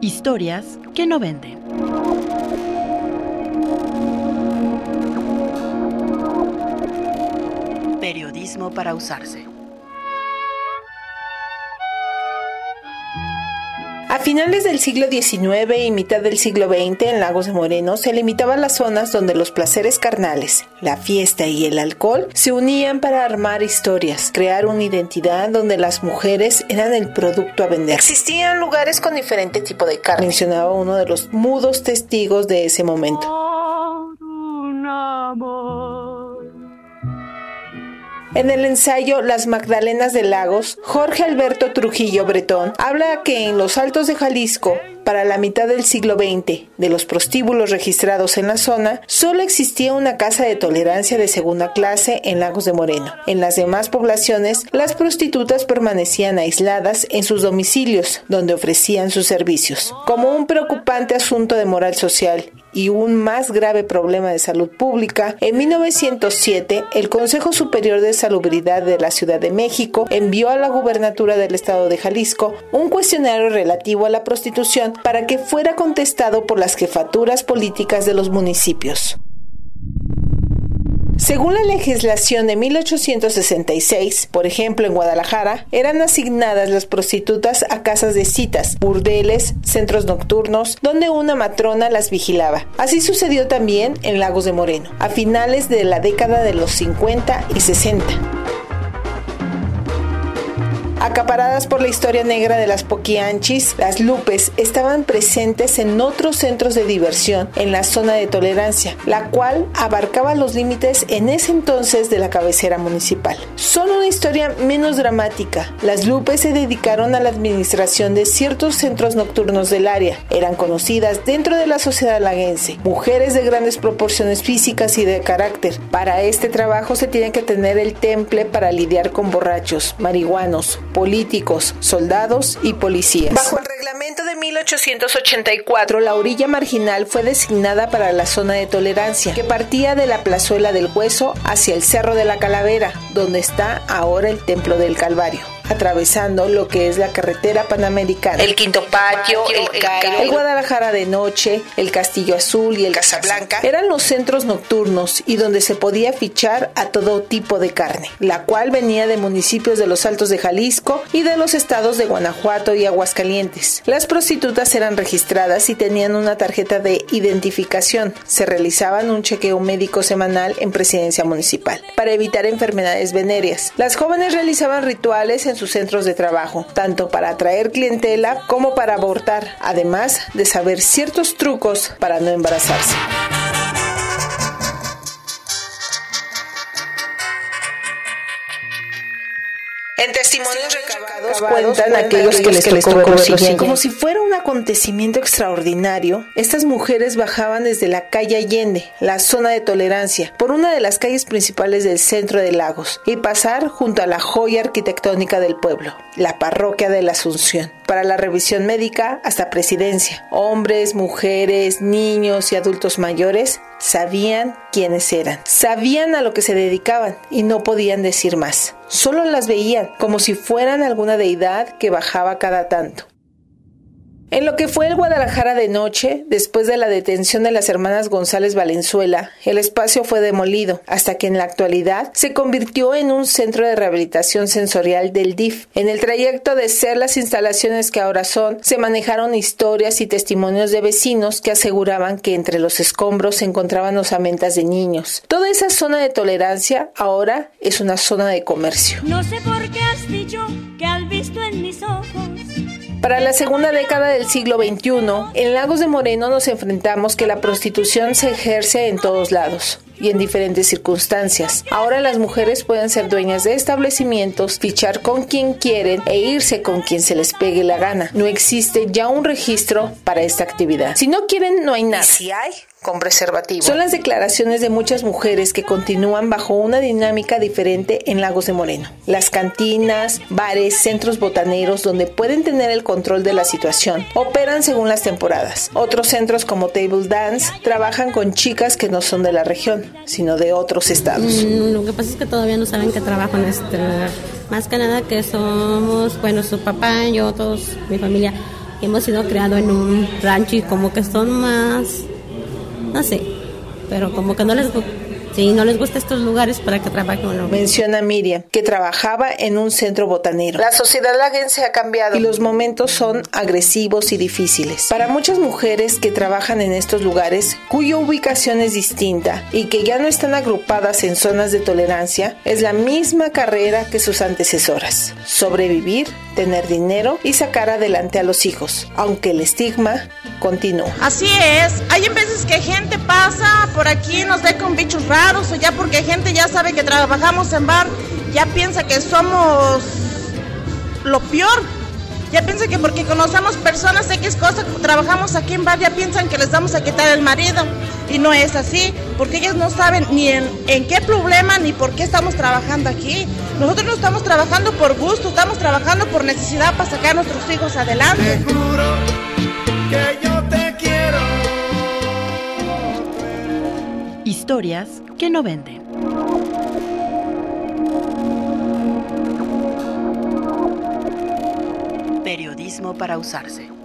Historias que no venden. Periodismo para usarse. A finales del siglo XIX y mitad del siglo XX en Lagos de Moreno se limitaban las zonas donde los placeres carnales, la fiesta y el alcohol se unían para armar historias, crear una identidad donde las mujeres eran el producto a vender. Existían lugares con diferente tipo de carne, mencionaba uno de los mudos testigos de ese momento. En el ensayo Las Magdalenas de Lagos, Jorge Alberto Trujillo Bretón habla que en los Altos de Jalisco, para la mitad del siglo XX, de los prostíbulos registrados en la zona, solo existía una casa de tolerancia de segunda clase en Lagos de Moreno. En las demás poblaciones, las prostitutas permanecían aisladas en sus domicilios, donde ofrecían sus servicios. Como un preocupante asunto de moral social y un más grave problema de salud pública, en 1907 el Consejo Superior de Salubridad de la Ciudad de México envió a la gubernatura del estado de Jalisco un cuestionario relativo a la prostitución para que fuera contestado por las jefaturas políticas de los municipios. Según la legislación de 1866, por ejemplo en Guadalajara, eran asignadas las prostitutas a casas de citas, burdeles, centros nocturnos, donde una matrona las vigilaba. Así sucedió también en Lagos de Moreno, a finales de la década de los 50 y 60. Acaparadas por la historia negra de las poquianchis, las lupes estaban presentes en otros centros de diversión en la zona de tolerancia, la cual abarcaba los límites en ese entonces de la cabecera municipal. Son una historia menos dramática. Las lupes se dedicaron a la administración de ciertos centros nocturnos del área. Eran conocidas dentro de la sociedad laguense, mujeres de grandes proporciones físicas y de carácter. Para este trabajo se tiene que tener el temple para lidiar con borrachos, marihuanos, políticos, soldados y policías. Bajo el reglamento de 1884, la orilla marginal fue designada para la zona de tolerancia, que partía de la plazuela del Hueso hacia el Cerro de la Calavera, donde está ahora el Templo del Calvario atravesando lo que es la carretera panamericana. El Quinto Patio, el, Cairo, el Guadalajara de noche, el Castillo Azul y el Casablanca eran los centros nocturnos y donde se podía fichar a todo tipo de carne, la cual venía de municipios de los Altos de Jalisco y de los estados de Guanajuato y Aguascalientes. Las prostitutas eran registradas y tenían una tarjeta de identificación. Se realizaban un chequeo médico semanal en presidencia municipal para evitar enfermedades venéreas. Las jóvenes realizaban rituales en sus centros de trabajo, tanto para atraer clientela como para abortar, además de saber ciertos trucos para no embarazarse. En testimonios recabados cuentan aquellos que les tocó ver Como si fuera un acontecimiento extraordinario, estas mujeres bajaban desde la calle Allende, la zona de tolerancia, por una de las calles principales del centro de Lagos, y pasar junto a la joya arquitectónica del pueblo, la parroquia de la Asunción, para la revisión médica hasta presidencia. Hombres, mujeres, niños y adultos mayores sabían quiénes eran, sabían a lo que se dedicaban y no podían decir más. Solo las veían como si fueran alguna deidad que bajaba cada tanto. En lo que fue el Guadalajara de noche, después de la detención de las hermanas González Valenzuela, el espacio fue demolido, hasta que en la actualidad se convirtió en un centro de rehabilitación sensorial del DIF. En el trayecto de ser las instalaciones que ahora son, se manejaron historias y testimonios de vecinos que aseguraban que entre los escombros se encontraban osamentas de niños. Toda esa zona de tolerancia ahora es una zona de comercio. No sé por qué has para la segunda década del siglo XXI, en Lagos de Moreno nos enfrentamos que la prostitución se ejerce en todos lados y en diferentes circunstancias. Ahora las mujeres pueden ser dueñas de establecimientos, fichar con quien quieren e irse con quien se les pegue la gana. No existe ya un registro para esta actividad. Si no quieren, no hay nada. Si hay, con preservativo. Son las declaraciones de muchas mujeres que continúan bajo una dinámica diferente en Lagos de Moreno. Las cantinas, bares, centros botaneros donde pueden tener el control de la situación operan según las temporadas. Otros centros como Table Dance trabajan con chicas que no son de la región, sino de otros estados. Mm, lo que pasa es que todavía no saben que trabajo en este lugar. Más que nada que somos, bueno, su papá, yo, todos, mi familia hemos sido criados en un rancho y como que son más, no sé, pero como que no les Sí, no les gusta estos lugares para que trabajen o no. Menciona Miriam, que trabajaba en un centro botanero. La sociedad laguense ha cambiado y los momentos son agresivos y difíciles. Para muchas mujeres que trabajan en estos lugares, cuya ubicación es distinta y que ya no están agrupadas en zonas de tolerancia, es la misma carrera que sus antecesoras. Sobrevivir, tener dinero y sacar adelante a los hijos, aunque el estigma continúa. Así es, hay veces que gente pasa por aquí, nos ve con bichos raros o ya porque gente ya sabe que trabajamos en bar, ya piensa que somos lo peor. Ya piensa que porque conocemos personas X cosas, trabajamos aquí en bar, ya piensan que les vamos a quitar el marido. Y no es así, porque ellas no saben ni en, en qué problema ni por qué estamos trabajando aquí. Nosotros no estamos trabajando por gusto, estamos trabajando por necesidad para sacar a nuestros hijos adelante. que yo te quiero. Historias que no venden. Periodismo para usarse.